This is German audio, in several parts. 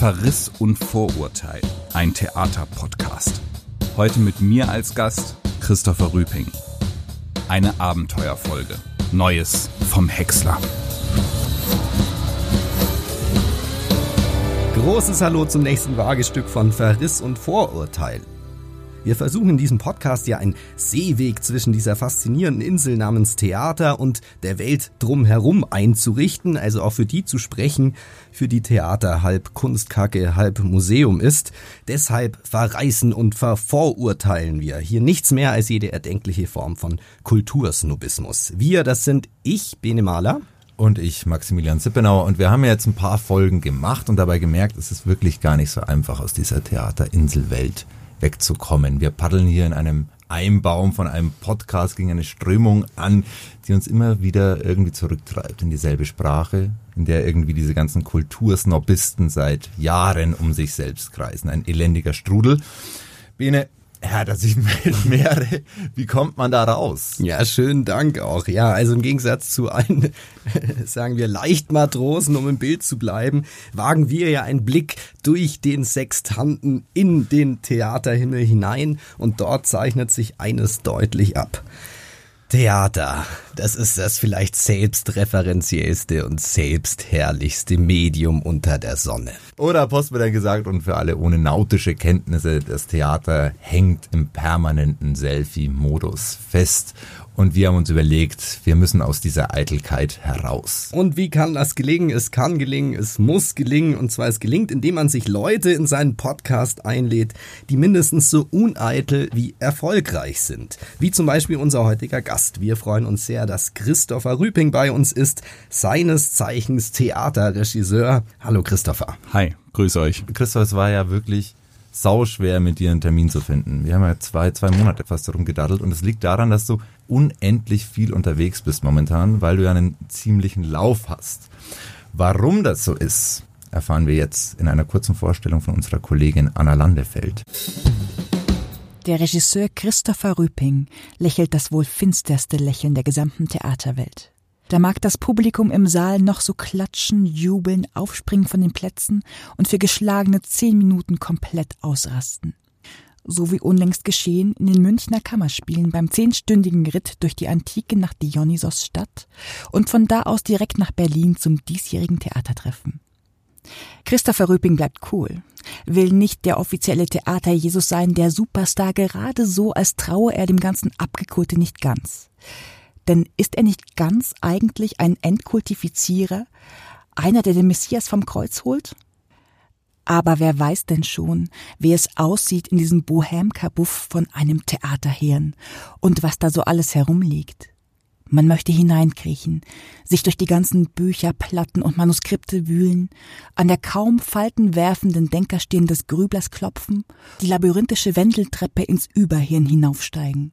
Verriss und Vorurteil, ein Theaterpodcast. Heute mit mir als Gast Christopher Rüping. Eine Abenteuerfolge. Neues vom Häcksler. Großes Hallo zum nächsten Wagestück von Verriss und Vorurteil. Wir versuchen in diesem Podcast ja einen Seeweg zwischen dieser faszinierenden Insel namens Theater und der Welt drumherum einzurichten, also auch für die zu sprechen, für die Theater halb Kunstkacke, halb Museum ist. Deshalb verreißen und vervorurteilen wir hier nichts mehr als jede erdenkliche Form von Kultursnobismus. Wir, das sind ich, Bene Mahler. Und ich, Maximilian Zippenauer. Und wir haben jetzt ein paar Folgen gemacht und dabei gemerkt, es ist wirklich gar nicht so einfach aus dieser Theaterinselwelt wegzukommen. Wir paddeln hier in einem Einbaum von einem Podcast gegen eine Strömung an, die uns immer wieder irgendwie zurücktreibt in dieselbe Sprache, in der irgendwie diese ganzen Kultursnobisten seit Jahren um sich selbst kreisen. Ein elendiger Strudel. Bene, ja, dass ich mehrere. Wie kommt man da raus? Ja, schönen Dank auch. Ja, also im Gegensatz zu allen, sagen wir, Leichtmatrosen, um im Bild zu bleiben, wagen wir ja einen Blick durch den Sextanten in den Theaterhimmel hinein und dort zeichnet sich eines deutlich ab. Theater, das ist das vielleicht selbstreferenziellste und selbstherrlichste Medium unter der Sonne. Oder Postmodern gesagt und für alle ohne nautische Kenntnisse, das Theater hängt im permanenten Selfie-Modus fest und wir haben uns überlegt, wir müssen aus dieser Eitelkeit heraus. Und wie kann das gelingen? Es kann gelingen, es muss gelingen. Und zwar es gelingt, indem man sich Leute in seinen Podcast einlädt, die mindestens so uneitel wie erfolgreich sind. Wie zum Beispiel unser heutiger Gast. Wir freuen uns sehr, dass Christopher Rüping bei uns ist, seines Zeichens Theaterregisseur. Hallo Christopher. Hi, grüß euch. Christopher, es war ja wirklich sau schwer, mit dir einen Termin zu finden. Wir haben ja zwei, zwei Monate fast darum gedaddelt und es liegt daran, dass du unendlich viel unterwegs bist momentan, weil du ja einen ziemlichen Lauf hast. Warum das so ist, erfahren wir jetzt in einer kurzen Vorstellung von unserer Kollegin Anna Landefeld. Der Regisseur Christopher Rüping lächelt das wohl finsterste Lächeln der gesamten Theaterwelt. Da mag das Publikum im Saal noch so klatschen, jubeln, aufspringen von den Plätzen und für geschlagene zehn Minuten komplett ausrasten. So wie unlängst geschehen in den Münchner Kammerspielen beim zehnstündigen Ritt durch die Antike nach Dionysos-Stadt und von da aus direkt nach Berlin zum diesjährigen Theatertreffen. Christopher Röping bleibt cool, will nicht der offizielle Theater-Jesus sein, der Superstar gerade so, als traue er dem ganzen Abgekulte nicht ganz. Denn ist er nicht ganz eigentlich ein Entkultifizierer, einer, der den Messias vom Kreuz holt? Aber wer weiß denn schon, wie es aussieht in diesem Bohem-Kabuff von einem Theaterhirn und was da so alles herumliegt? Man möchte hineinkriechen, sich durch die ganzen Bücher, Platten und Manuskripte wühlen, an der kaum Falten werfenden Denkerstirn des Grüblers klopfen, die labyrinthische Wendeltreppe ins Überhirn hinaufsteigen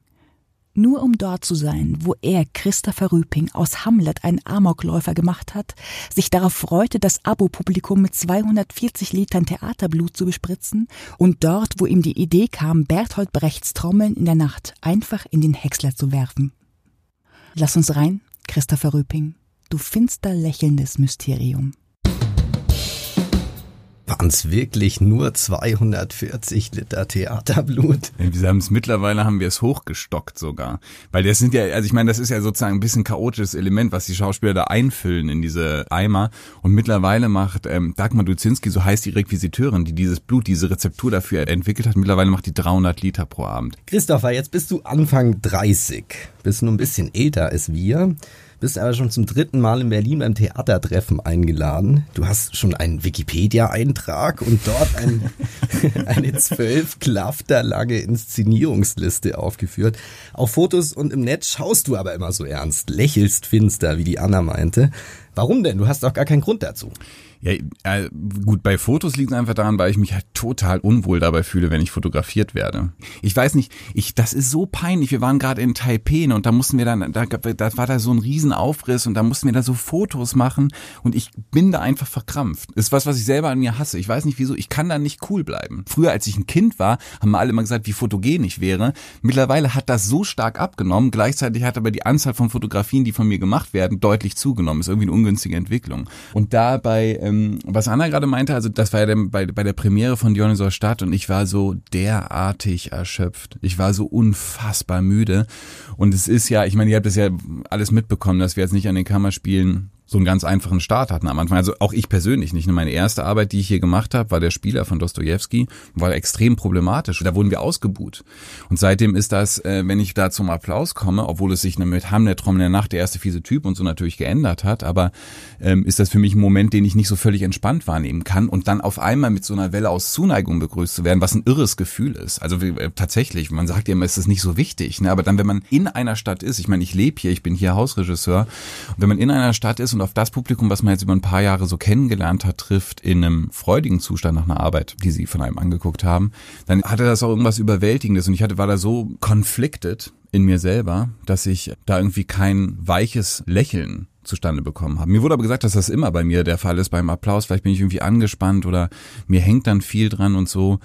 nur um dort zu sein, wo er, Christopher Rüping, aus Hamlet einen Amokläufer gemacht hat, sich darauf freute, das Abo-Publikum mit 240 Litern Theaterblut zu bespritzen und dort, wo ihm die Idee kam, Berthold Brechts Trommeln in der Nacht einfach in den Häcksler zu werfen. Lass uns rein, Christopher Rüping, du finster lächelndes Mysterium waren es wirklich nur 240 Liter Theaterblut. Wir haben es mittlerweile haben wir es hochgestockt sogar, weil das sind ja, also ich meine, das ist ja sozusagen ein bisschen chaotisches Element, was die Schauspieler da einfüllen in diese Eimer. Und mittlerweile macht ähm, Dagmar Duzinski, so heißt die Requisiteurin, die dieses Blut, diese Rezeptur dafür entwickelt hat, mittlerweile macht die 300 Liter pro Abend. Christopher, jetzt bist du Anfang 30, bist nur ein bisschen älter als wir bist aber schon zum dritten Mal in Berlin beim Theatertreffen eingeladen. Du hast schon einen Wikipedia-Eintrag und dort ein, eine zwölf Klafter lange Inszenierungsliste aufgeführt. Auf Fotos und im Netz schaust du aber immer so ernst, lächelst finster, wie die Anna meinte. Warum denn? Du hast doch gar keinen Grund dazu. Ja, äh, gut, bei Fotos liegt es einfach daran, weil ich mich halt total unwohl dabei fühle, wenn ich fotografiert werde. Ich weiß nicht, ich, das ist so peinlich. Wir waren gerade in Taipei und da mussten wir dann, da, da war da so ein Riesenaufriss und da mussten wir da so Fotos machen und ich bin da einfach verkrampft. Ist was, was ich selber an mir hasse. Ich weiß nicht wieso, ich kann da nicht cool bleiben. Früher, als ich ein Kind war, haben alle immer gesagt, wie fotogen ich wäre. Mittlerweile hat das so stark abgenommen. Gleichzeitig hat aber die Anzahl von Fotografien, die von mir gemacht werden, deutlich zugenommen. Ist irgendwie eine ungünstige Entwicklung. Und dabei ähm, was Anna gerade meinte, also das war ja dann bei, bei der Premiere von Dionysos Stadt und ich war so derartig erschöpft. Ich war so unfassbar müde. Und es ist ja, ich meine, ihr habt das ja alles mitbekommen, dass wir jetzt nicht an den Kammerspielen so einen ganz einfachen Start hatten am Anfang. Also auch ich persönlich nicht. Meine erste Arbeit, die ich hier gemacht habe, war der Spieler von Dostoevsky, war extrem problematisch. Da wurden wir ausgebuht. Und seitdem ist das, äh, wenn ich da zum Applaus komme, obwohl es sich mit Hamlet, Trommel der Nacht, der erste fiese Typ und so natürlich geändert hat, aber ähm, ist das für mich ein Moment, den ich nicht so völlig entspannt wahrnehmen kann und dann auf einmal mit so einer Welle aus Zuneigung begrüßt zu werden, was ein irres Gefühl ist. Also äh, tatsächlich, man sagt ja immer, es ist nicht so wichtig, ne? aber dann, wenn man in einer Stadt ist, ich meine, ich lebe hier, ich bin hier Hausregisseur, und wenn man in einer Stadt ist und auf das Publikum, was man jetzt über ein paar Jahre so kennengelernt hat, trifft in einem freudigen Zustand nach einer Arbeit, die sie von einem angeguckt haben, dann hatte das auch irgendwas Überwältigendes und ich hatte, war da so conflicted in mir selber, dass ich da irgendwie kein weiches Lächeln zustande bekommen habe. Mir wurde aber gesagt, dass das immer bei mir der Fall ist beim Applaus. Vielleicht bin ich irgendwie angespannt oder mir hängt dann viel dran und so.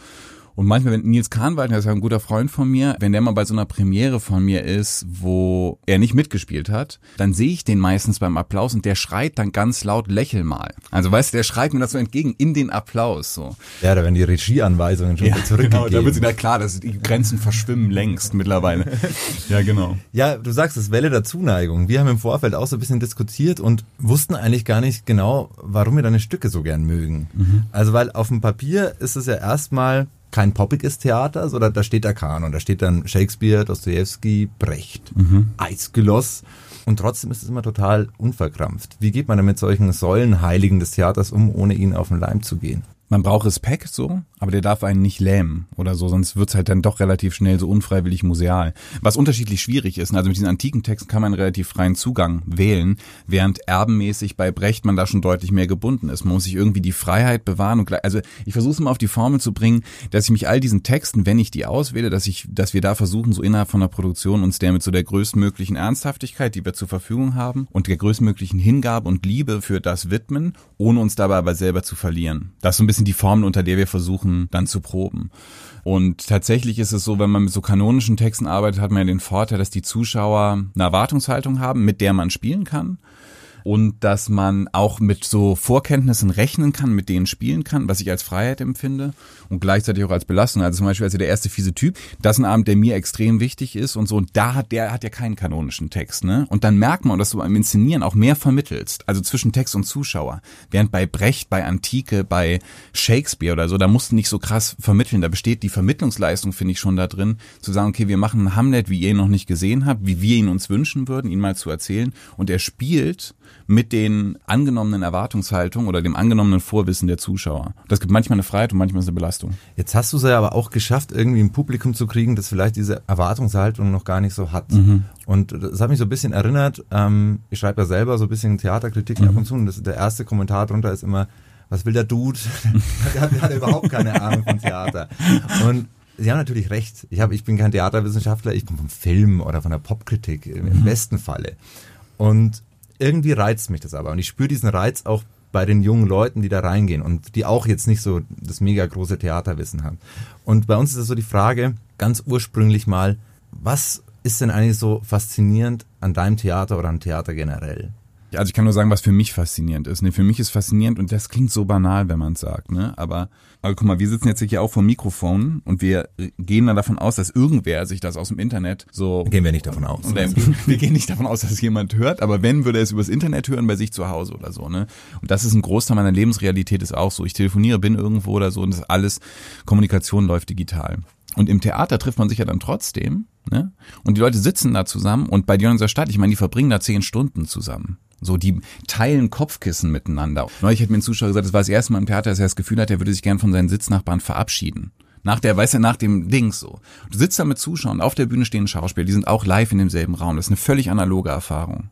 Und manchmal, wenn Nils Kahnwald, der ist ja ein guter Freund von mir, wenn der mal bei so einer Premiere von mir ist, wo er nicht mitgespielt hat, dann sehe ich den meistens beim Applaus und der schreit dann ganz laut, lächel mal. Also weißt du, der schreit mir das so entgegen in den Applaus. So. Ja, da werden die Regieanweisungen schon ja, zurückgegeben. Genau, da wird wieder klar, dass die Grenzen verschwimmen längst mittlerweile. ja, genau. Ja, du sagst es, Welle der Zuneigung. Wir haben im Vorfeld auch so ein bisschen diskutiert und wussten eigentlich gar nicht genau, warum wir deine Stücke so gern mögen. Mhm. Also weil auf dem Papier ist es ja erstmal kein poppiges Theater, sondern da steht der Kanon. Da steht dann Shakespeare, Dostoevsky, Brecht, mhm. Eisgeloss. Und trotzdem ist es immer total unverkrampft. Wie geht man denn mit solchen Säulenheiligen des Theaters um, ohne ihnen auf den Leim zu gehen? man braucht Respekt so, aber der darf einen nicht lähmen oder so, sonst wird's halt dann doch relativ schnell so unfreiwillig museal. Was unterschiedlich schwierig ist, also mit diesen antiken Texten kann man relativ freien Zugang wählen, während erbenmäßig bei Brecht man da schon deutlich mehr gebunden ist. Man muss sich irgendwie die Freiheit bewahren und also ich versuche es mal auf die Formel zu bringen, dass ich mich all diesen Texten, wenn ich die auswähle, dass ich, dass wir da versuchen, so innerhalb von der Produktion uns der mit so der größtmöglichen Ernsthaftigkeit, die wir zur Verfügung haben und der größtmöglichen Hingabe und Liebe für das widmen, ohne uns dabei aber selber zu verlieren. Das ist so ein bisschen die Formel, unter der wir versuchen, dann zu proben. Und tatsächlich ist es so, wenn man mit so kanonischen Texten arbeitet, hat man ja den Vorteil, dass die Zuschauer eine Erwartungshaltung haben, mit der man spielen kann und dass man auch mit so Vorkenntnissen rechnen kann, mit denen spielen kann, was ich als Freiheit empfinde und gleichzeitig auch als Belastung. Also zum Beispiel also der erste fiese Typ, das ist ein Abend, der mir extrem wichtig ist und so. Und da hat der hat ja keinen kanonischen Text, ne? Und dann merkt man, dass du beim Inszenieren auch mehr vermittelst, also zwischen Text und Zuschauer. Während bei Brecht, bei Antike, bei Shakespeare oder so, da musst du nicht so krass vermitteln. Da besteht die Vermittlungsleistung, finde ich schon da drin, zu sagen, okay, wir machen einen Hamlet, wie ihr ihn noch nicht gesehen habt, wie wir ihn uns wünschen würden, ihn mal zu erzählen. Und er spielt mit den angenommenen Erwartungshaltungen oder dem angenommenen Vorwissen der Zuschauer. Das gibt manchmal eine Freiheit und manchmal ist eine Belastung. Jetzt hast du es ja aber auch geschafft, irgendwie ein Publikum zu kriegen, das vielleicht diese Erwartungshaltung noch gar nicht so hat. Mhm. Und das hat mich so ein bisschen erinnert, ähm, ich schreibe ja selber so ein bisschen Theaterkritiken mhm. ab und zu und das, der erste Kommentar drunter ist immer, was will der Dude? der, hat, der hat überhaupt keine Ahnung von Theater. Und Sie haben natürlich recht. Ich, hab, ich bin kein Theaterwissenschaftler, ich komme vom Film oder von der Popkritik im mhm. besten Falle. Und irgendwie reizt mich das aber. Und ich spüre diesen Reiz auch bei den jungen Leuten, die da reingehen und die auch jetzt nicht so das mega große Theaterwissen haben. Und bei uns ist es so die Frage, ganz ursprünglich mal, was ist denn eigentlich so faszinierend an deinem Theater oder am Theater generell? Also ich kann nur sagen, was für mich faszinierend ist. Ne, für mich ist faszinierend und das klingt so banal, wenn man es sagt. Ne? Aber, aber guck mal, wir sitzen jetzt hier auch vor Mikrofon und wir gehen dann davon aus, dass irgendwer sich das aus dem Internet so. Gehen wir nicht davon aus. Äh, wir gehen nicht davon aus, dass jemand hört, aber wenn, würde er es übers Internet hören bei sich zu Hause oder so. Ne? Und das ist ein Großteil meiner Lebensrealität ist auch so. Ich telefoniere, bin irgendwo oder so und das alles, Kommunikation läuft digital. Und im Theater trifft man sich ja dann trotzdem, ne? Und die Leute sitzen da zusammen und bei unserer Stadt, ich meine, die verbringen da zehn Stunden zusammen. So, die teilen Kopfkissen miteinander. Neulich hat mir ein Zuschauer gesagt, das war das erste Mal im Theater, dass er das Gefühl hat, er würde sich gern von seinen Sitznachbarn verabschieden. Nach der, weißt du, nach dem Dings so. Du sitzt da mit Zuschauern, auf der Bühne stehen Schauspieler, die sind auch live in demselben Raum. Das ist eine völlig analoge Erfahrung.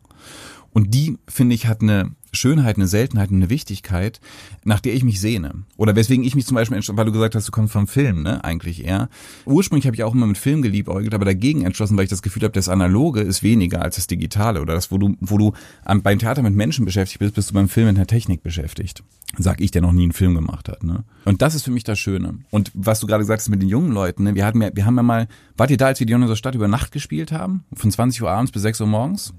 Und die, finde ich, hat eine Schönheit, eine Seltenheit, eine Wichtigkeit, nach der ich mich sehne. Oder weswegen ich mich zum Beispiel, weil du gesagt hast, du kommst vom Film, ne, eigentlich eher. Ursprünglich habe ich auch immer mit Film geliebäugelt, aber dagegen entschlossen, weil ich das Gefühl habe, das Analoge ist weniger als das Digitale. Oder das, wo du, wo du beim Theater mit Menschen beschäftigt bist, bist du beim Film mit einer Technik beschäftigt. Sag ich, der noch nie einen Film gemacht hat, ne. Und das ist für mich das Schöne. Und was du gerade gesagt hast mit den jungen Leuten, ne, wir hatten ja, wir haben ja mal, wart ihr da, als wir die unserer Stadt über Nacht gespielt haben? Von 20 Uhr abends bis 6 Uhr morgens?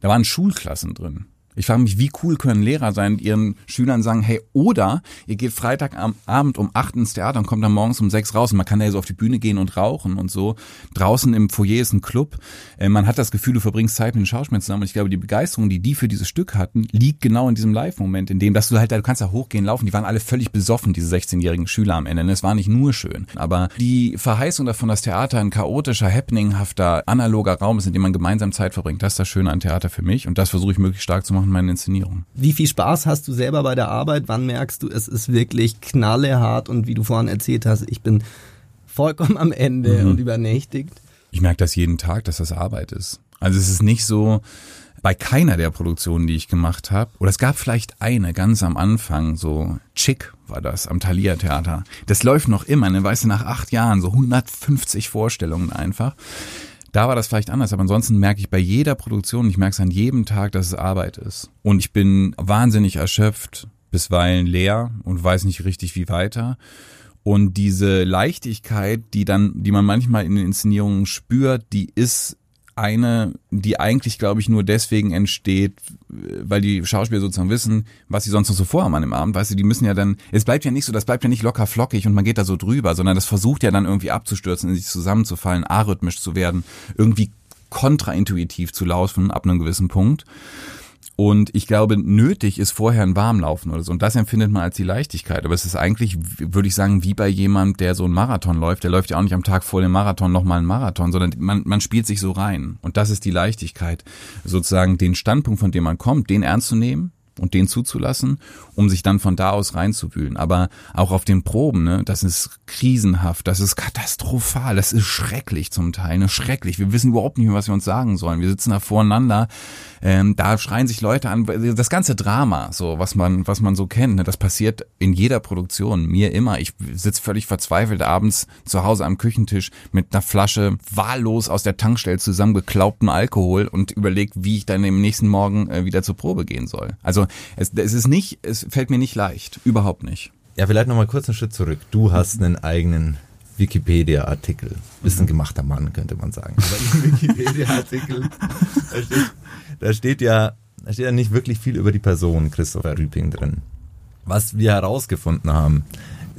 Da waren Schulklassen drin. Ich frage mich, wie cool können Lehrer sein ihren Schülern sagen, hey, oder ihr geht Freitagabend um acht ins Theater und kommt dann morgens um sechs raus und man kann da ja so auf die Bühne gehen und rauchen und so. Draußen im Foyer ist ein Club. Äh, man hat das Gefühl, du verbringst Zeit mit den Schauspielern zusammen und ich glaube, die Begeisterung, die die für dieses Stück hatten, liegt genau in diesem Live-Moment, in dem, dass du halt, du kannst da hochgehen, laufen. Die waren alle völlig besoffen, diese 16-jährigen Schüler am Ende. Es war nicht nur schön. Aber die Verheißung davon, dass Theater ein chaotischer, happeninghafter, analoger Raum ist, in dem man gemeinsam Zeit verbringt, das ist das Schöne an Theater für mich und das versuche ich möglichst stark zu machen in meinen Inszenierungen. Wie viel Spaß hast du selber bei der Arbeit? Wann merkst du, es ist wirklich knallehart und wie du vorhin erzählt hast, ich bin vollkommen am Ende mhm. und übernächtigt? Ich merke das jeden Tag, dass das Arbeit ist. Also es ist nicht so, bei keiner der Produktionen, die ich gemacht habe, oder es gab vielleicht eine ganz am Anfang, so Chick war das, am Thalia Theater. Das läuft noch immer, ne, weißt du, nach acht Jahren, so 150 Vorstellungen einfach. Da war das vielleicht anders, aber ansonsten merke ich bei jeder Produktion, ich merke es an jedem Tag, dass es Arbeit ist. Und ich bin wahnsinnig erschöpft, bisweilen leer und weiß nicht richtig wie weiter. Und diese Leichtigkeit, die dann, die man manchmal in den Inszenierungen spürt, die ist eine, die eigentlich, glaube ich, nur deswegen entsteht, weil die Schauspieler sozusagen wissen, was sie sonst noch so vorhaben an dem Abend. Weißt du, die müssen ja dann, es bleibt ja nicht so, das bleibt ja nicht locker flockig und man geht da so drüber, sondern das versucht ja dann irgendwie abzustürzen, in sich zusammenzufallen, arrhythmisch zu werden, irgendwie kontraintuitiv zu laufen ab einem gewissen Punkt. Und ich glaube, nötig ist vorher ein Warmlaufen oder so. Und das empfindet man als die Leichtigkeit. Aber es ist eigentlich, würde ich sagen, wie bei jemand, der so einen Marathon läuft. Der läuft ja auch nicht am Tag vor dem Marathon nochmal einen Marathon, sondern man, man spielt sich so rein. Und das ist die Leichtigkeit. Sozusagen den Standpunkt, von dem man kommt, den ernst zu nehmen und den zuzulassen, um sich dann von da aus reinzuwühlen. Aber auch auf den Proben, ne, das ist krisenhaft, das ist katastrophal, das ist schrecklich zum Teil, ne, schrecklich. Wir wissen überhaupt nicht mehr, was wir uns sagen sollen. Wir sitzen da voreinander, ähm, da schreien sich Leute an. Das ganze Drama, so was man, was man so kennt, ne, das passiert in jeder Produktion, mir immer. Ich sitze völlig verzweifelt abends zu Hause am Küchentisch mit einer Flasche wahllos aus der Tankstelle zusammengeklaubten Alkohol und überlegt, wie ich dann im nächsten Morgen äh, wieder zur Probe gehen soll. Also es, es ist nicht, es fällt mir nicht leicht, überhaupt nicht. Ja, vielleicht nochmal kurz einen Schritt zurück. Du hast einen eigenen Wikipedia-Artikel. Bist ein gemachter Mann, könnte man sagen. Aber im Wikipedia-Artikel, da steht, da steht ja, da steht ja nicht wirklich viel über die Person Christopher Rüping drin. Was wir herausgefunden haben,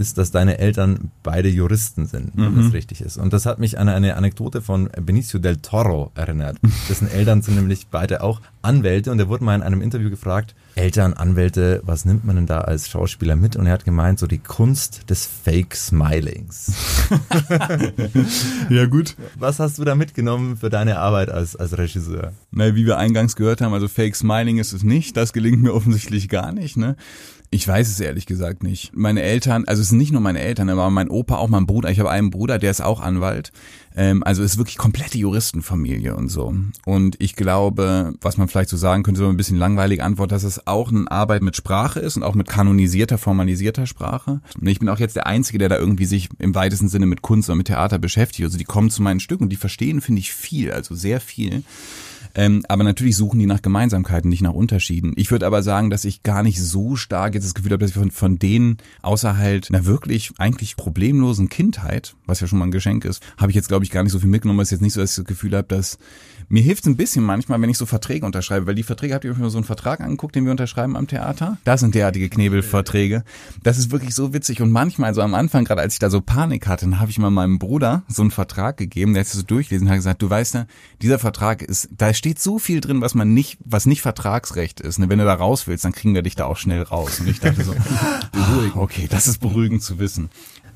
ist, dass deine Eltern beide Juristen sind, wenn mhm. das richtig ist. Und das hat mich an eine Anekdote von Benicio del Toro erinnert. Dessen Eltern sind nämlich beide auch Anwälte und er wurde mal in einem Interview gefragt, Eltern, Anwälte, was nimmt man denn da als Schauspieler mit? Und er hat gemeint, so die Kunst des Fake Smilings. ja, gut. Was hast du da mitgenommen für deine Arbeit als, als Regisseur? Na, wie wir eingangs gehört haben, also Fake Smiling ist es nicht. Das gelingt mir offensichtlich gar nicht, ne? Ich weiß es ehrlich gesagt nicht. Meine Eltern, also es sind nicht nur meine Eltern, aber mein Opa, auch mein Bruder. Ich habe einen Bruder, der ist auch Anwalt. Ähm, also es ist wirklich komplette Juristenfamilie und so. Und ich glaube, was man vielleicht so sagen könnte, so ein bisschen langweilige Antwort, dass es auch eine Arbeit mit Sprache ist und auch mit kanonisierter, formalisierter Sprache. Und ich bin auch jetzt der Einzige, der da irgendwie sich im weitesten Sinne mit Kunst oder mit Theater beschäftigt. Also die kommen zu meinen Stücken und die verstehen, finde ich, viel, also sehr viel. Ähm, aber natürlich suchen die nach Gemeinsamkeiten, nicht nach Unterschieden. Ich würde aber sagen, dass ich gar nicht so stark jetzt das Gefühl habe, dass ich von, von denen außer halt einer wirklich eigentlich problemlosen Kindheit, was ja schon mal ein Geschenk ist, habe ich jetzt glaube ich gar nicht so viel mitgenommen. Es ist jetzt nicht so, dass ich das Gefühl habe, dass mir hilft es ein bisschen manchmal, wenn ich so Verträge unterschreibe, weil die Verträge, habt ihr euch mal so einen Vertrag angeguckt, den wir unterschreiben am Theater? Das sind derartige Knebelverträge. Das ist wirklich so witzig und manchmal so am Anfang, gerade als ich da so Panik hatte, dann habe ich mal meinem Bruder so einen Vertrag gegeben, der hat so durchlesen und hat gesagt, du weißt ja, dieser Vertrag ist, da steht so viel drin, was man nicht, was nicht Vertragsrecht ist. Ne? Wenn du da raus willst, dann kriegen wir dich da auch schnell raus. Und ich dachte so, okay, das ist beruhigend zu wissen.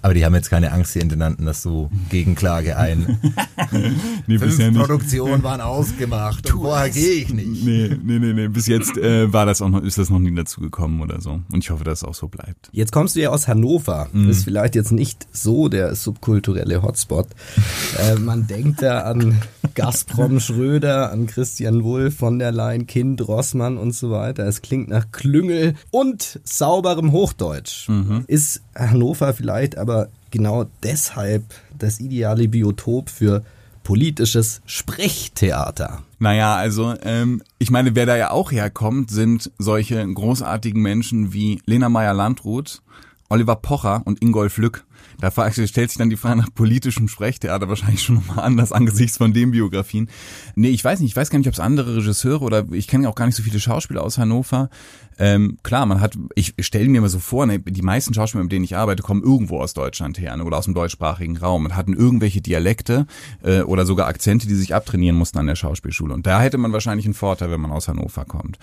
Aber die haben jetzt keine Angst, die Intendanten, dass du Gegenklage ein. nee, Fünf bisher Produktionen waren ausgemacht. und vorher gehe ich nicht. Nee, nee, nee, nee. Bis jetzt äh, war das auch noch, ist das noch nie dazu gekommen oder so. Und ich hoffe, dass es auch so bleibt. Jetzt kommst du ja aus Hannover. Mhm. Das ist vielleicht jetzt nicht so der subkulturelle Hotspot. äh, man denkt da an Gazprom Schröder, an Christian Wulff, von der Leyen, Kind, Rossmann und so weiter. Es klingt nach Klüngel und sauberem Hochdeutsch. Mhm. Ist Hannover vielleicht aber aber genau deshalb das ideale Biotop für politisches Sprechtheater. Naja, also ähm, ich meine, wer da ja auch herkommt, sind solche großartigen Menschen wie Lena Meyer-Landrut, Oliver Pocher und Ingolf Lück. Da stellt sich dann die Frage nach politischem Sprechtheater wahrscheinlich schon mal anders angesichts von den Biografien. Nee, ich weiß nicht, ich weiß gar nicht, ob es andere Regisseure oder ich kenne auch gar nicht so viele Schauspieler aus Hannover. Ähm, klar, man hat, ich stelle mir mal so vor, ne, die meisten Schauspieler, mit denen ich arbeite, kommen irgendwo aus Deutschland her ne, oder aus dem deutschsprachigen Raum und hatten irgendwelche Dialekte äh, oder sogar Akzente, die sich abtrainieren mussten an der Schauspielschule. Und da hätte man wahrscheinlich einen Vorteil, wenn man aus Hannover kommt.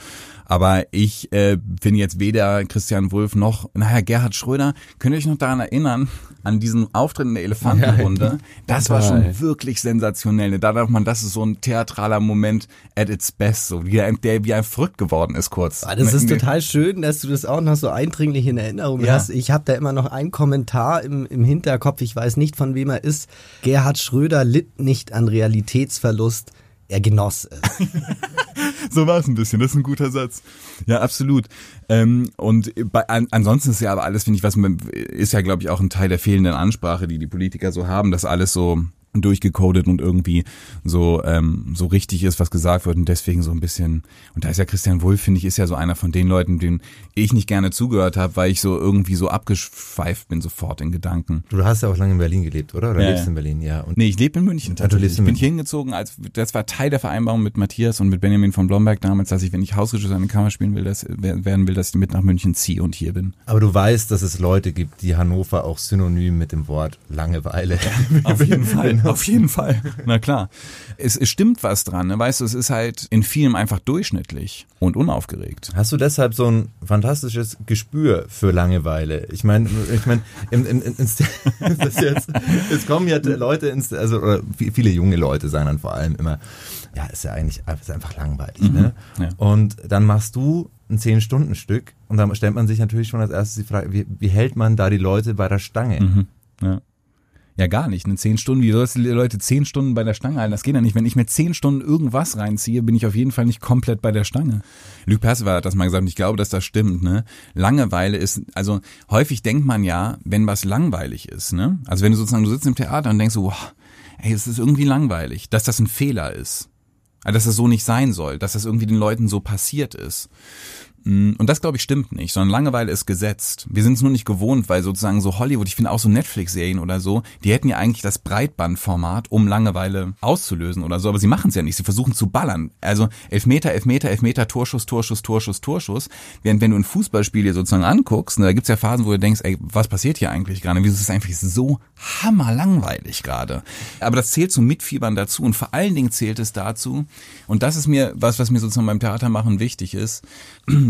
Aber ich äh, bin jetzt weder Christian Wulff noch, naja, Gerhard Schröder. Könnt ihr euch noch daran erinnern, an diesen Auftritt in der Elefantenrunde? Ja, das war schon wirklich sensationell. Da dachte man, das ist so ein theatraler Moment at its best, so wie er, der wie ein verrückt geworden ist kurz. Ah, das ist total schön, dass du das auch noch so eindringlich in Erinnerung ja. hast. Ich habe da immer noch einen Kommentar im, im Hinterkopf, ich weiß nicht, von wem er ist. Gerhard Schröder litt nicht an Realitätsverlust er genoss es. so war es ein bisschen, das ist ein guter Satz. Ja, absolut. Ähm, und bei, an, ansonsten ist ja aber alles, finde ich, was ist ja, glaube ich, auch ein Teil der fehlenden Ansprache, die die Politiker so haben, dass alles so durchgecodet und irgendwie so ähm, so richtig ist, was gesagt wird und deswegen so ein bisschen und da ist ja Christian Wulff, finde ich, ist ja so einer von den Leuten, denen ich nicht gerne zugehört habe, weil ich so irgendwie so abgeschweift bin sofort in Gedanken. Du hast ja auch lange in Berlin gelebt, oder? Oder ja, lebst ja. in Berlin, ja. Und nee, ich lebe in München tatsächlich. ich bin hier hingezogen, als das war Teil der Vereinbarung mit Matthias und mit Benjamin von Blomberg damals, dass ich, wenn ich Hausregisseur in der Kammer spielen will, dass, werden will, dass ich mit nach München ziehe und hier bin. Aber du weißt, dass es Leute gibt, die Hannover auch synonym mit dem Wort Langeweile. Ja, auf jeden Fall. Auf jeden Fall. Na klar. Es, es stimmt was dran, ne? weißt du, es ist halt in vielem einfach durchschnittlich und unaufgeregt. Hast du deshalb so ein fantastisches Gespür für Langeweile? Ich meine, ich meine, es kommen ja Leute ins, also oder viele junge Leute sagen dann vor allem immer, ja, ist ja eigentlich ist einfach langweilig, mhm. ne? Ja. Und dann machst du ein Zehn-Stunden-Stück und dann stellt man sich natürlich schon als erstes die Frage, wie, wie hält man da die Leute bei der Stange? Mhm. Ja. Ja, gar nicht. In zehn Stunden, wie sollst du die Leute zehn Stunden bei der Stange halten? Das geht ja nicht. Wenn ich mir zehn Stunden irgendwas reinziehe, bin ich auf jeden Fall nicht komplett bei der Stange. Luc Percival hat das mal gesagt ich glaube, dass das stimmt, ne? Langeweile ist, also häufig denkt man ja, wenn was langweilig ist, ne? Also wenn du sozusagen, du sitzt im Theater und denkst so, wow, ey, es ist irgendwie langweilig, dass das ein Fehler ist. Also, dass das so nicht sein soll, dass das irgendwie den Leuten so passiert ist. Mm, und das glaube ich stimmt nicht, sondern Langeweile ist gesetzt. Wir sind es nur nicht gewohnt, weil sozusagen so Hollywood, ich finde auch so Netflix-Serien oder so, die hätten ja eigentlich das Breitbandformat, um Langeweile auszulösen oder so, aber sie machen es ja nicht. Sie versuchen zu ballern. Also Elfmeter, Elfmeter, Elfmeter, Torschuss, Torschuss, Torschuss, Torschuss. Während wenn du ein Fußballspiel dir sozusagen anguckst, ne, da gibt's ja Phasen, wo du denkst, ey, was passiert hier eigentlich gerade? Wieso ist es einfach so hammerlangweilig gerade? Aber das zählt zum Mitfiebern dazu und vor allen Dingen zählt es dazu, und das ist mir was, was mir sozusagen beim Theatermachen wichtig ist,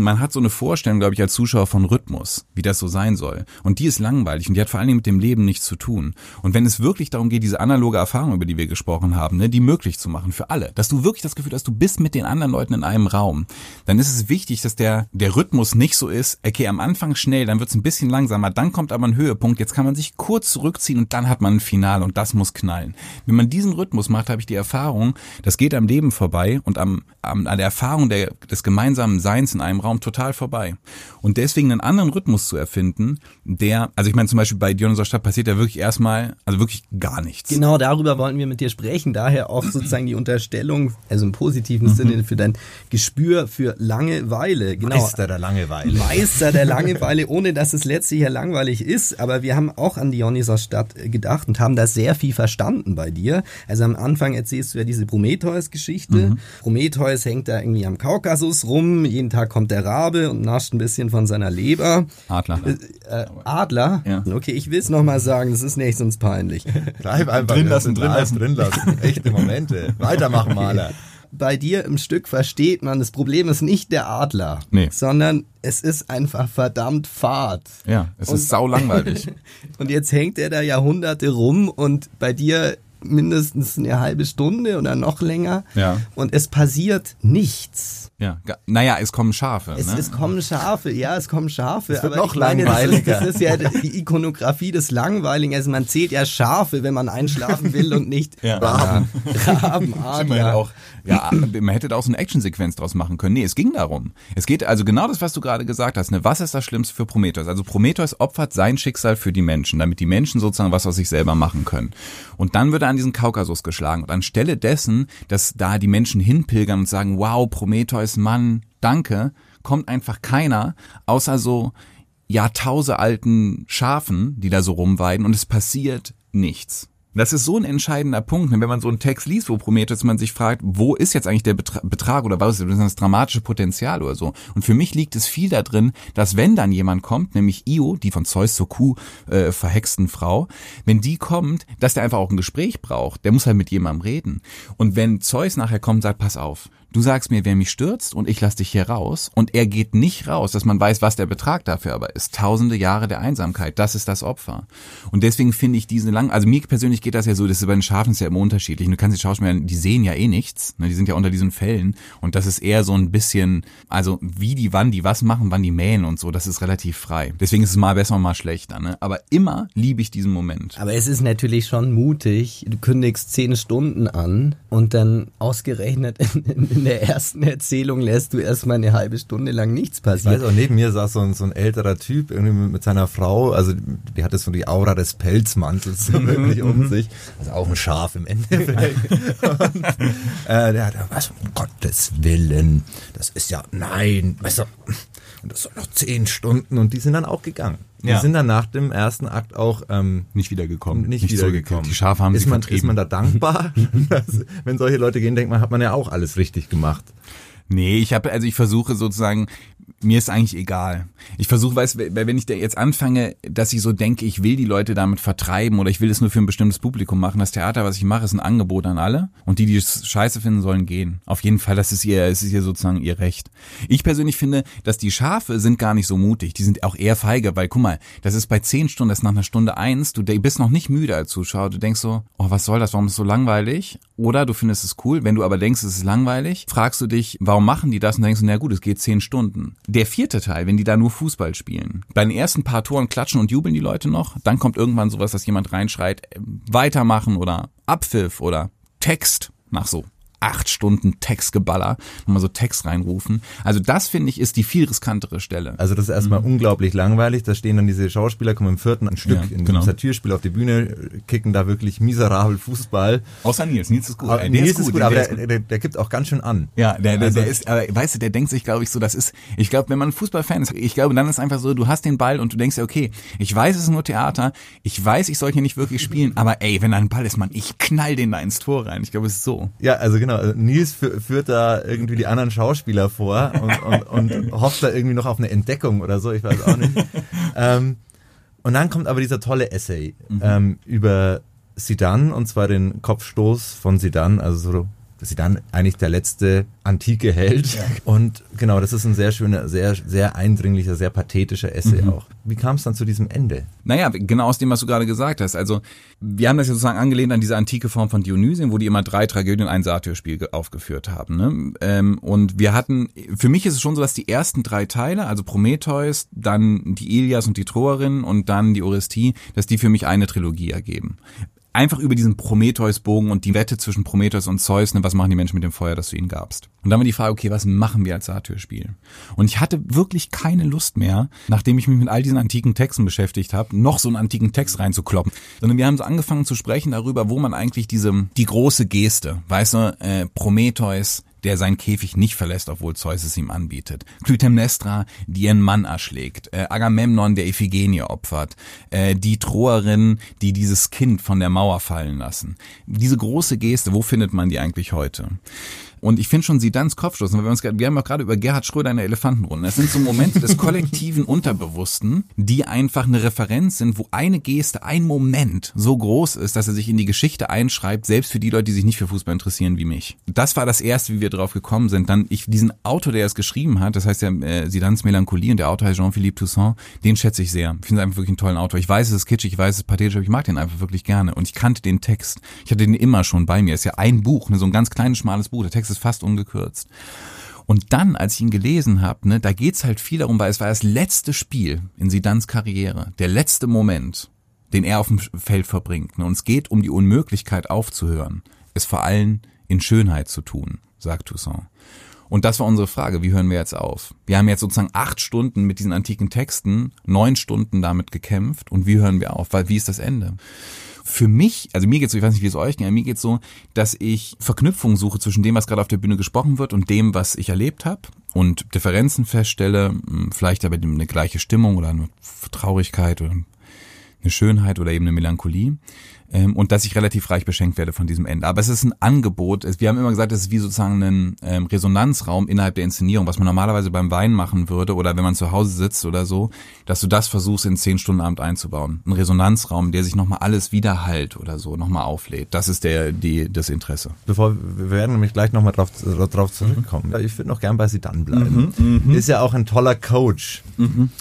man hat so eine Vorstellung, glaube ich, als Zuschauer von Rhythmus, wie das so sein soll. Und die ist langweilig und die hat vor allen Dingen mit dem Leben nichts zu tun. Und wenn es wirklich darum geht, diese analoge Erfahrung, über die wir gesprochen haben, ne, die möglich zu machen für alle, dass du wirklich das Gefühl hast, du bist mit den anderen Leuten in einem Raum, dann ist es wichtig, dass der, der Rhythmus nicht so ist, okay, am Anfang schnell, dann wird es ein bisschen langsamer, dann kommt aber ein Höhepunkt, jetzt kann man sich kurz zurückziehen und dann hat man ein Finale und das muss knallen. Wenn man diesen Rhythmus macht, habe ich die Erfahrung, das geht am Leben vorbei und am, am, an der Erfahrung der, des gemeinsamen Seins in einem Raum total vorbei. Und deswegen einen anderen Rhythmus zu erfinden, der, also ich meine zum Beispiel bei Dionysos Stadt passiert ja wirklich erstmal, also wirklich gar nichts. Genau darüber wollten wir mit dir sprechen, daher auch sozusagen die Unterstellung, also im positiven mhm. Sinne für dein Gespür für Langeweile. Genau. Meister der Langeweile. Meister der Langeweile, ohne dass es letztlich ja langweilig ist, aber wir haben auch an Dionysos Stadt gedacht und haben da sehr viel verstanden bei dir. Also am Anfang erzählst du ja diese Prometheus-Geschichte. Mhm. Prometheus hängt da irgendwie am Kaukasus rum, jeden Tag kommt Rabe und nascht ein bisschen von seiner Leber. Adler. Äh, äh, Adler? Ja. Okay, ich will es nochmal sagen, das ist nicht sonst peinlich. Bleib einfach drin lassen, drin lassen. Drin lassen. Echte Momente. Weitermachen, Maler. Bei dir im Stück versteht man, das Problem ist nicht der Adler, nee. sondern es ist einfach verdammt fad. Ja, es und, ist sau langweilig. und jetzt hängt er da Jahrhunderte rum und bei dir mindestens eine halbe Stunde oder noch länger. Ja. Und es passiert nichts. Ja, naja, es kommen Schafe. Es, ne? es kommen Schafe, ja, es kommen Schafe. Es wird aber noch langweiliger. Das ist, das ist ja die Ikonografie des Langweiligen. Also man zählt ja Schafe, wenn man einschlafen will und nicht ja. Raben. Raben, Adler. Auch, ja, man hätte da auch so eine Actionsequenz draus machen können. Nee, es ging darum. Es geht also genau das, was du gerade gesagt hast. Ne? Was ist das Schlimmste für Prometheus? Also Prometheus opfert sein Schicksal für die Menschen, damit die Menschen sozusagen was aus sich selber machen können. Und dann wird er an diesen Kaukasus geschlagen. Und anstelle dessen, dass da die Menschen hinpilgern und sagen, wow, Prometheus, Mann, danke, kommt einfach keiner, außer so jahrtausendealten Schafen, die da so rumweiden und es passiert nichts. Das ist so ein entscheidender Punkt, wenn man so einen Text liest, wo Prometheus man sich fragt, wo ist jetzt eigentlich der Betrag oder was ist das dramatische Potenzial oder so. Und für mich liegt es viel da drin, dass wenn dann jemand kommt, nämlich Io, die von Zeus zur Kuh äh, verhexten Frau, wenn die kommt, dass der einfach auch ein Gespräch braucht. Der muss halt mit jemandem reden. Und wenn Zeus nachher kommt, sagt, pass auf, du sagst mir, wer mich stürzt und ich lass dich hier raus und er geht nicht raus, dass man weiß, was der Betrag dafür aber ist. Tausende Jahre der Einsamkeit, das ist das Opfer. Und deswegen finde ich diese lang, also mir persönlich geht das ja so, das ist bei den Schafen ja immer unterschiedlich. Du kannst die Schauspieler, die sehen ja eh nichts, ne? die sind ja unter diesen Fällen und das ist eher so ein bisschen, also wie die wann die was machen, wann die mähen und so, das ist relativ frei. Deswegen ist es mal besser und mal schlechter, ne? Aber immer liebe ich diesen Moment. Aber es ist natürlich schon mutig, du kündigst zehn Stunden an und dann ausgerechnet in, in, in der ersten Erzählung lässt du erstmal eine halbe Stunde lang nichts passieren. Ich weiß auch, neben mir saß so ein, so ein älterer Typ irgendwie mit seiner Frau, also die hatte so die Aura des Pelzmantels wirklich um mhm. sich. Also auch ein Schaf im Endeffekt. und, äh, der hat, was, um Gottes Willen, das ist ja, nein, weißt du, und das soll noch zehn Stunden und die sind dann auch gegangen. Die ja. sind dann nach dem ersten Akt auch ähm, nicht wiedergekommen. Nicht, nicht wiedergekommen. Die Schafe haben ist sie man, vertrieben. Ist man da dankbar? dass, wenn solche Leute gehen, denkt man, hat man ja auch alles richtig gemacht. Nee, ich habe also ich versuche sozusagen mir ist eigentlich egal. Ich versuche, weißt, wenn ich da jetzt anfange, dass ich so denke, ich will die Leute damit vertreiben oder ich will es nur für ein bestimmtes Publikum machen. Das Theater, was ich mache, ist ein Angebot an alle und die, die es scheiße finden, sollen gehen. Auf jeden Fall, das ist ihr, es ist ihr sozusagen ihr Recht. Ich persönlich finde, dass die Schafe sind gar nicht so mutig. Die sind auch eher feige, weil guck mal, das ist bei zehn Stunden, das ist nach einer Stunde eins, du bist noch nicht müde als Zuschauer. Du denkst so, oh, was soll das? Warum ist es so langweilig? Oder du findest es cool. Wenn du aber denkst, es ist langweilig, fragst du dich, warum machen die das? Und denkst du, na gut, es geht zehn Stunden. Der vierte Teil, wenn die da nur Fußball spielen. Bei den ersten paar Toren klatschen und jubeln die Leute noch. Dann kommt irgendwann sowas, dass jemand reinschreit, äh, weitermachen oder Abpfiff oder Text nach so acht Stunden Textgeballer, nochmal so Text reinrufen. Also das finde ich ist die viel riskantere Stelle. Also das ist erstmal mhm. unglaublich langweilig. Da stehen dann diese Schauspieler, kommen im vierten ein Stück ja, in genau. Satyrspiel auf die Bühne, kicken da wirklich miserabel Fußball. Außer Nils, Nils ist gut. Aber, Nils ist gut, ist gut aber der, der, der, gibt auch ganz schön an. Ja, der, der, also, der ist, aber weißt du, der denkt sich, glaube ich, so, das ist, ich glaube, wenn man Fußballfan ist, ich glaube, dann ist einfach so, du hast den Ball und du denkst ja, okay, ich weiß, es ist nur Theater, ich weiß, ich soll hier nicht wirklich spielen, aber ey, wenn da ein Ball ist, man, ich knall den da ins Tor rein. Ich glaube, es ist so. Ja, also genau, Nils für führt da irgendwie die anderen Schauspieler vor und, und, und hofft da irgendwie noch auf eine Entdeckung oder so, ich weiß auch nicht. ähm, und dann kommt aber dieser tolle Essay mhm. ähm, über Sidan und zwar den Kopfstoß von Sidan, also so Sidan eigentlich der letzte antike Held. Ja. Und genau, das ist ein sehr schöner, sehr, sehr eindringlicher, sehr pathetischer Essay mhm. auch. Wie kam es dann zu diesem Ende? Naja, genau aus dem, was du gerade gesagt hast. Also, wir haben das ja sozusagen angelehnt an diese antike Form von Dionysien, wo die immer drei Tragödien ein Satyrspiel aufgeführt haben. Ne? Ähm, und wir hatten, für mich ist es schon so, dass die ersten drei Teile, also Prometheus, dann die Ilias und die Troerin und dann die Orestie, dass die für mich eine Trilogie ergeben einfach über diesen Prometheus-Bogen und die Wette zwischen Prometheus und Zeus, ne, was machen die Menschen mit dem Feuer, das du ihnen gabst. Und dann war die Frage, okay, was machen wir als Satyr-Spiel? Und ich hatte wirklich keine Lust mehr, nachdem ich mich mit all diesen antiken Texten beschäftigt habe, noch so einen antiken Text reinzukloppen. Sondern wir haben so angefangen zu sprechen darüber, wo man eigentlich diese, die große Geste, weißt du, äh, Prometheus, der seinen Käfig nicht verlässt, obwohl Zeus es ihm anbietet. Clytemnestra, die ihren Mann erschlägt. Äh, Agamemnon, der Iphigenie opfert. Äh, die Troerin, die dieses Kind von der Mauer fallen lassen. Diese große Geste, wo findet man die eigentlich heute? Und ich finde schon sie dann ins Kopfstoß. Wir, uns, wir haben auch gerade über Gerhard Schröder in der Elefantenrunde. Das sind so Momente des kollektiven Unterbewussten, die einfach eine Referenz sind, wo eine Geste, ein Moment so groß ist, dass er sich in die Geschichte einschreibt, selbst für die Leute, die sich nicht für Fußball interessieren wie mich. Das war das erste, wie wir drauf gekommen sind. Dann ich diesen Autor, der es geschrieben hat, das heißt ja äh, Sidans Melancholie und der Autor heißt Jean-Philippe Toussaint, den schätze ich sehr. Ich finde es einfach wirklich einen tollen Autor. Ich weiß, es ist kitschig, ich weiß, es ist pathetisch, aber ich mag den einfach wirklich gerne. Und ich kannte den Text. Ich hatte den immer schon bei mir. Es ist ja ein Buch, ne, so ein ganz kleines, schmales Buch. Der Text ist fast ungekürzt. Und dann, als ich ihn gelesen habe, ne, da geht's halt viel darum, weil es war das letzte Spiel in Sidans Karriere, der letzte Moment, den er auf dem Feld verbringt. Ne, und es geht um die Unmöglichkeit aufzuhören, es vor allem in Schönheit zu tun, sagt Toussaint. Und das war unsere Frage, wie hören wir jetzt auf? Wir haben jetzt sozusagen acht Stunden mit diesen antiken Texten, neun Stunden damit gekämpft und wie hören wir auf? Weil wie ist das Ende? Für mich, also mir geht's so, ich weiß nicht, wie es euch geht, mir geht's so, dass ich Verknüpfungen suche zwischen dem, was gerade auf der Bühne gesprochen wird und dem, was ich erlebt habe und Differenzen feststelle, hm, vielleicht aber eine gleiche Stimmung oder eine Traurigkeit oder eine Schönheit oder eben eine Melancholie ähm, und dass ich relativ reich beschenkt werde von diesem Ende. Aber es ist ein Angebot. Wir haben immer gesagt, es ist wie sozusagen ein ähm, Resonanzraum innerhalb der Inszenierung, was man normalerweise beim Wein machen würde oder wenn man zu Hause sitzt oder so, dass du das versuchst in zehn Stunden Abend einzubauen. Ein Resonanzraum, der sich nochmal alles wiederhalt oder so, nochmal auflädt. Das ist der, die, das Interesse. Bevor wir werden nämlich gleich nochmal drauf, drauf zurückkommen. Mhm. Ich würde noch gern bei Sie dann bleiben. Mhm, mhm, ist ja auch ein toller Coach. Mhm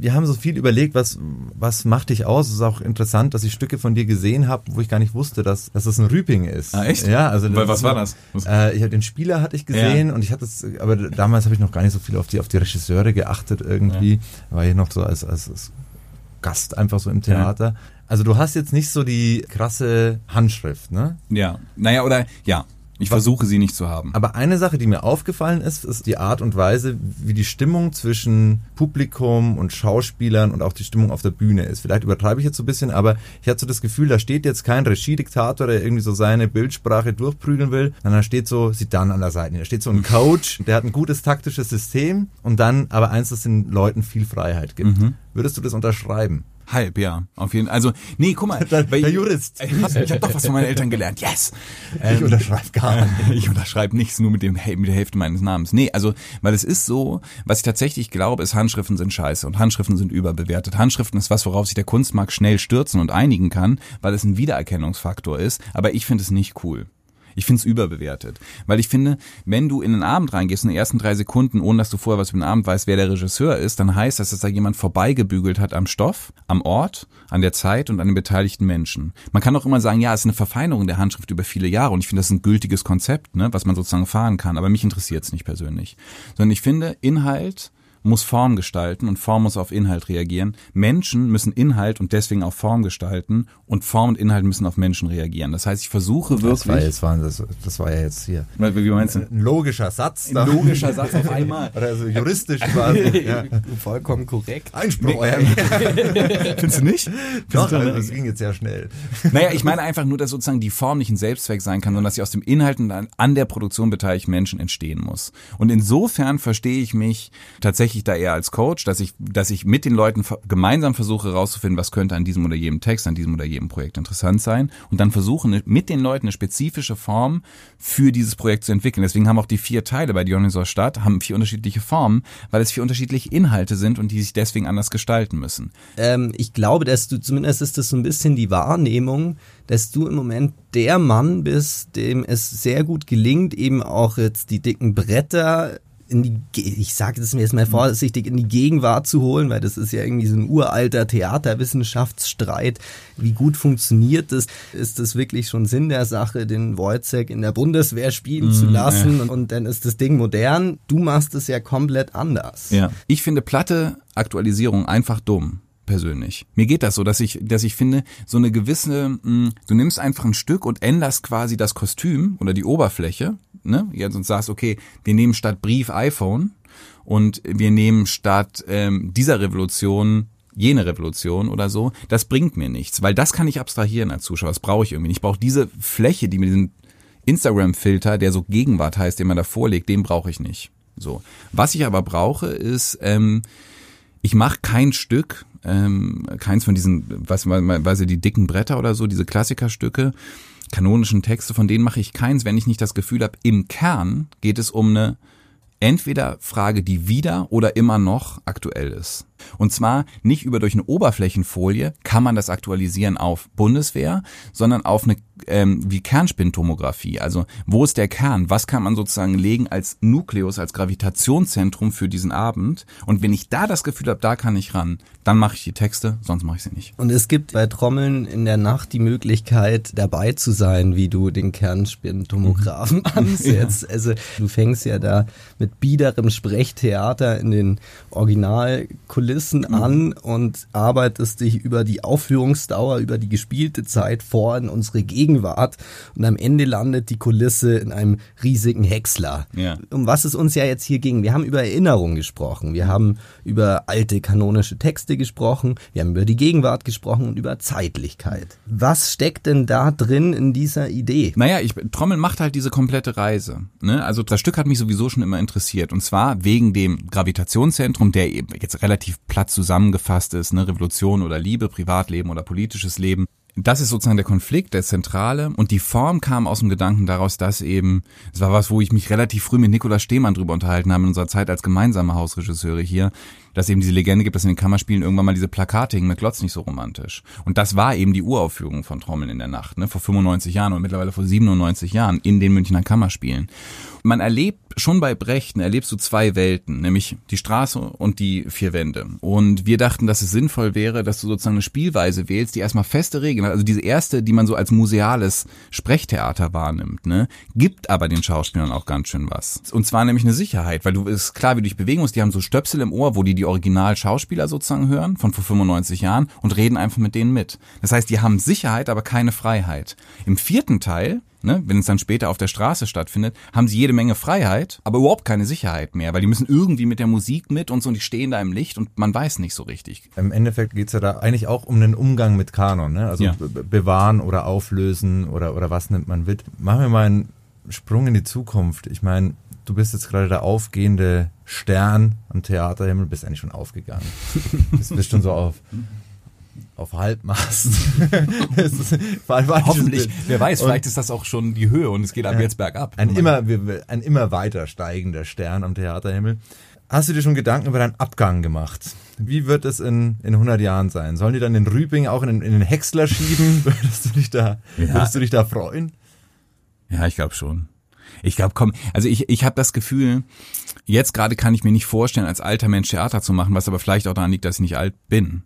wir haben so viel überlegt, was, was macht dich aus? Es ist auch interessant, dass ich Stücke von dir gesehen habe, wo ich gar nicht wusste, dass, dass das ein Rüping ist. Ah, echt? Ja, also Weil, was war das? Äh, ich habe den Spieler hatte ich gesehen ja. und ich hatte es, aber damals habe ich noch gar nicht so viel auf die, auf die Regisseure geachtet irgendwie. Ja. War ich noch so als, als, als Gast einfach so im Theater. Ja. Also du hast jetzt nicht so die krasse Handschrift, ne? Ja. Naja, oder ja, ich versuche sie nicht zu haben. Aber eine Sache, die mir aufgefallen ist, ist die Art und Weise, wie die Stimmung zwischen Publikum und Schauspielern und auch die Stimmung auf der Bühne ist. Vielleicht übertreibe ich jetzt so ein bisschen, aber ich hatte so das Gefühl, da steht jetzt kein Regiediktator, der irgendwie so seine Bildsprache durchprügeln will, sondern da steht so, sieht dann an der Seite, da steht so ein Coach, der hat ein gutes taktisches System und dann aber eins, das den Leuten viel Freiheit gibt. Mhm. Würdest du das unterschreiben? Halb, ja. Auf jeden Fall. Also, nee, guck mal. Der, der Jurist. Ich, ich habe doch was von meinen Eltern gelernt. Yes! Ähm, ich unterschreibe gar nicht. Ich unterschreibe nichts, nur mit, dem, mit der Hälfte meines Namens. Nee, also, weil es ist so, was ich tatsächlich glaube, ist, Handschriften sind scheiße und Handschriften sind überbewertet. Handschriften ist was, worauf sich der Kunstmarkt schnell stürzen und einigen kann, weil es ein Wiedererkennungsfaktor ist. Aber ich finde es nicht cool. Ich finde es überbewertet. Weil ich finde, wenn du in den Abend reingehst, in den ersten drei Sekunden, ohne dass du vorher was über den Abend weißt, wer der Regisseur ist, dann heißt das, dass da jemand vorbeigebügelt hat am Stoff, am Ort, an der Zeit und an den beteiligten Menschen. Man kann auch immer sagen, ja, es ist eine Verfeinerung der Handschrift über viele Jahre und ich finde, das ist ein gültiges Konzept, ne, was man sozusagen fahren kann. Aber mich interessiert es nicht persönlich. Sondern ich finde, Inhalt muss Form gestalten und Form muss auf Inhalt reagieren. Menschen müssen Inhalt und deswegen auch Form gestalten und Form und Inhalt müssen auf Menschen reagieren. Das heißt, ich versuche wirklich. Das war, jetzt, das, das war ja jetzt hier. Wie meinst du? Ein logischer Satz. Ein logischer Satz auf einmal. Oder also juristisch quasi. ja. Vollkommen korrekt. Einspruch. Findest du nicht? Doch, also das ging jetzt sehr schnell. Naja, ich meine einfach nur, dass sozusagen die Form nicht ein Selbstzweck sein kann, sondern dass sie aus dem Inhalt und an der Produktion beteiligten Menschen entstehen muss. Und insofern verstehe ich mich tatsächlich da eher als Coach, dass ich, dass ich mit den Leuten gemeinsam versuche herauszufinden, was könnte an diesem oder jedem Text, an diesem oder jedem Projekt interessant sein und dann versuche mit den Leuten eine spezifische Form für dieses Projekt zu entwickeln. Deswegen haben auch die vier Teile bei Dionysos Stadt haben vier unterschiedliche Formen, weil es vier unterschiedliche Inhalte sind und die sich deswegen anders gestalten müssen. Ähm, ich glaube, dass du zumindest ist das so ein bisschen die Wahrnehmung, dass du im Moment der Mann bist, dem es sehr gut gelingt, eben auch jetzt die dicken Bretter in die, ich sage das mir jetzt mal vorsichtig, in die Gegenwart zu holen, weil das ist ja irgendwie so ein uralter Theaterwissenschaftsstreit. Wie gut funktioniert das? Ist das wirklich schon Sinn der Sache, den Wojciech in der Bundeswehr spielen mm, zu lassen? Ja. Und dann ist das Ding modern. Du machst es ja komplett anders. Ja. Ich finde platte Aktualisierung einfach dumm persönlich. Mir geht das so, dass ich, dass ich finde, so eine gewisse, mh, hm, du nimmst einfach ein Stück und änderst quasi das Kostüm oder die Oberfläche, ne? Ja, sonst sagst, okay, wir nehmen statt Brief iPhone und wir nehmen statt ähm, dieser Revolution jene Revolution oder so, das bringt mir nichts, weil das kann ich abstrahieren als Zuschauer, das brauche ich irgendwie nicht. Ich brauche diese Fläche, die mit diesem Instagram-Filter, der so Gegenwart heißt, den man da vorlegt, den brauche ich nicht. So. Was ich aber brauche, ist, ähm, ich mache kein Stück, ähm, keins von diesen, was weiß die dicken Bretter oder so, diese Klassikerstücke, kanonischen Texte, von denen mache ich keins, wenn ich nicht das Gefühl habe, im Kern geht es um eine entweder Frage, die wieder oder immer noch aktuell ist. Und zwar nicht über durch eine Oberflächenfolie kann man das aktualisieren auf Bundeswehr, sondern auf eine ähm, wie Kernspintomographie. Also wo ist der Kern? Was kann man sozusagen legen als Nukleus, als Gravitationszentrum für diesen Abend? Und wenn ich da das Gefühl habe, da kann ich ran, dann mache ich die Texte, sonst mache ich sie nicht. Und es gibt bei Trommeln in der Nacht die Möglichkeit, dabei zu sein, wie du den Kernspintomographen mhm. ansetzt. Ja. Also du fängst ja da mit biederem Sprechtheater in den Originalkulissen Kulissen mhm. an und arbeitest dich über die Aufführungsdauer, über die gespielte Zeit vor in unsere Gegenwart und am Ende landet die Kulisse in einem riesigen Häcksler. Ja. Um was es uns ja jetzt hier ging. Wir haben über Erinnerung gesprochen, wir haben über alte kanonische Texte gesprochen, wir haben über die Gegenwart gesprochen und über Zeitlichkeit. Was steckt denn da drin in dieser Idee? Naja, ich, Trommel macht halt diese komplette Reise. Ne? Also das Stück hat mich sowieso schon immer interessiert und zwar wegen dem Gravitationszentrum, der eben jetzt relativ platt zusammengefasst ist, ne? Revolution oder Liebe, Privatleben oder politisches Leben. Das ist sozusagen der Konflikt, der Zentrale. Und die Form kam aus dem Gedanken daraus, dass eben, das war was, wo ich mich relativ früh mit Nikolaus Stehmann drüber unterhalten habe in unserer Zeit als gemeinsame Hausregisseure hier, dass eben diese Legende gibt, dass in den Kammerspielen irgendwann mal diese Plakate hingen mit Glotz nicht so romantisch. Und das war eben die Uraufführung von Trommeln in der Nacht, ne, vor 95 Jahren und mittlerweile vor 97 Jahren in den Münchner Kammerspielen. Man erlebt schon bei Brechten erlebst du zwei Welten, nämlich die Straße und die vier Wände. Und wir dachten, dass es sinnvoll wäre, dass du sozusagen eine Spielweise wählst, die erstmal feste Regeln hat. Also diese erste, die man so als museales Sprechtheater wahrnimmt, ne, gibt aber den Schauspielern auch ganz schön was. Und zwar nämlich eine Sicherheit, weil du ist klar, wie du dich bewegen musst. Die haben so Stöpsel im Ohr, wo die die Original-Schauspieler sozusagen hören von vor 95 Jahren und reden einfach mit denen mit. Das heißt, die haben Sicherheit, aber keine Freiheit. Im vierten Teil ne, wenn es dann später auf der Straße stattfindet, haben sie jede Menge Freiheit, aber überhaupt keine Sicherheit mehr, weil die müssen irgendwie mit der Musik mit und so und die stehen da im Licht und man weiß nicht so richtig. Im Endeffekt geht's ja da eigentlich auch um den Umgang mit Kanon, ne? also ja. bewahren oder auflösen oder, oder was nimmt man mit. Machen wir mal einen Sprung in die Zukunft. Ich meine, du bist jetzt gerade der aufgehende Stern am Theaterhimmel, bist eigentlich schon aufgegangen. bist, bist schon so auf auf Halbmast. Hoffentlich, wer weiß, und vielleicht ist das auch schon die Höhe und es geht ab jetzt bergab. Ein immer, ein immer weiter steigender Stern am Theaterhimmel. Hast du dir schon Gedanken über deinen Abgang gemacht? Wie wird es in, in 100 Jahren sein? Sollen die dann den Rübing auch in, in den Häcksler schieben? Würdest du dich da, ja. würdest du dich da freuen? Ja, ich glaube schon. Ich glaube, komm, also ich, ich habe das Gefühl, jetzt gerade kann ich mir nicht vorstellen, als alter Mensch Theater zu machen, was aber vielleicht auch daran liegt, dass ich nicht alt bin.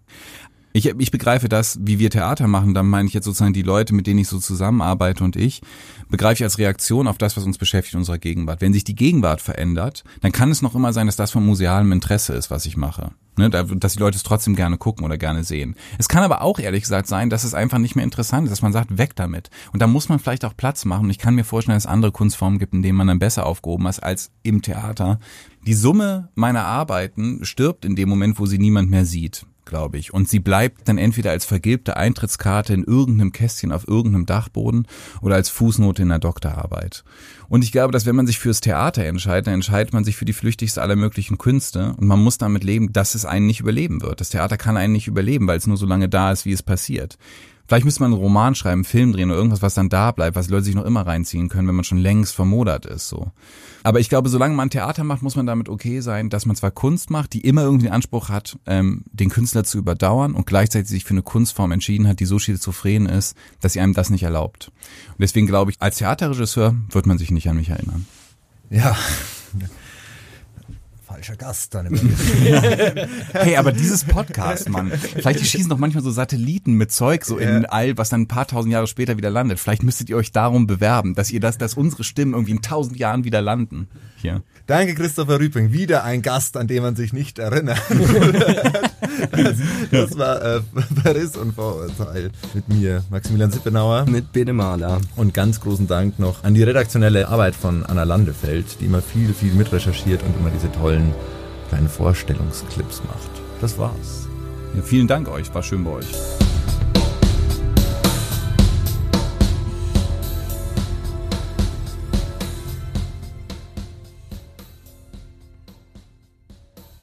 Ich, ich begreife das, wie wir Theater machen, da meine ich jetzt sozusagen die Leute, mit denen ich so zusammenarbeite und ich, begreife ich als Reaktion auf das, was uns beschäftigt in unserer Gegenwart. Wenn sich die Gegenwart verändert, dann kann es noch immer sein, dass das von musealem Interesse ist, was ich mache. Ne, dass die Leute es trotzdem gerne gucken oder gerne sehen. Es kann aber auch ehrlich gesagt sein, dass es einfach nicht mehr interessant ist, dass man sagt, weg damit. Und da muss man vielleicht auch Platz machen. Und ich kann mir vorstellen, dass es andere Kunstformen gibt, in denen man dann besser aufgehoben ist als im Theater. Die Summe meiner Arbeiten stirbt in dem Moment, wo sie niemand mehr sieht glaube ich. Und sie bleibt dann entweder als vergilbte Eintrittskarte in irgendeinem Kästchen auf irgendeinem Dachboden oder als Fußnote in der Doktorarbeit. Und ich glaube, dass wenn man sich fürs Theater entscheidet, dann entscheidet man sich für die flüchtigste aller möglichen Künste und man muss damit leben, dass es einen nicht überleben wird. Das Theater kann einen nicht überleben, weil es nur so lange da ist, wie es passiert. Vielleicht müsste man einen Roman schreiben, einen Film drehen oder irgendwas, was dann da bleibt, was die Leute sich noch immer reinziehen können, wenn man schon längst vermodert ist, so. Aber ich glaube, solange man Theater macht, muss man damit okay sein, dass man zwar Kunst macht, die immer irgendwie den Anspruch hat, ähm, den Künstler zu überdauern und gleichzeitig sich für eine Kunstform entschieden hat, die so schizophren ist, dass sie einem das nicht erlaubt. Und deswegen glaube ich, als Theaterregisseur wird man sich nicht an mich erinnern. Ja, falscher Gast dann immer. hey, aber dieses Podcast, Mann, vielleicht schießen doch manchmal so Satelliten mit Zeug so in All, was dann ein paar tausend Jahre später wieder landet. Vielleicht müsstet ihr euch darum bewerben, dass ihr das, dass unsere Stimmen irgendwie in tausend Jahren wieder landen. Hier. Danke, Christopher Rüping. Wieder ein Gast, an den man sich nicht erinnert. das war äh, Paris und Vorurteil mit mir, Maximilian Sippenauer. Mit Bene Mahler. Und ganz großen Dank noch an die redaktionelle Arbeit von Anna Landefeld, die immer viel, viel mitrecherchiert und immer diese tollen kleinen Vorstellungsclips macht. Das war's. Ja, vielen Dank euch, war schön bei euch.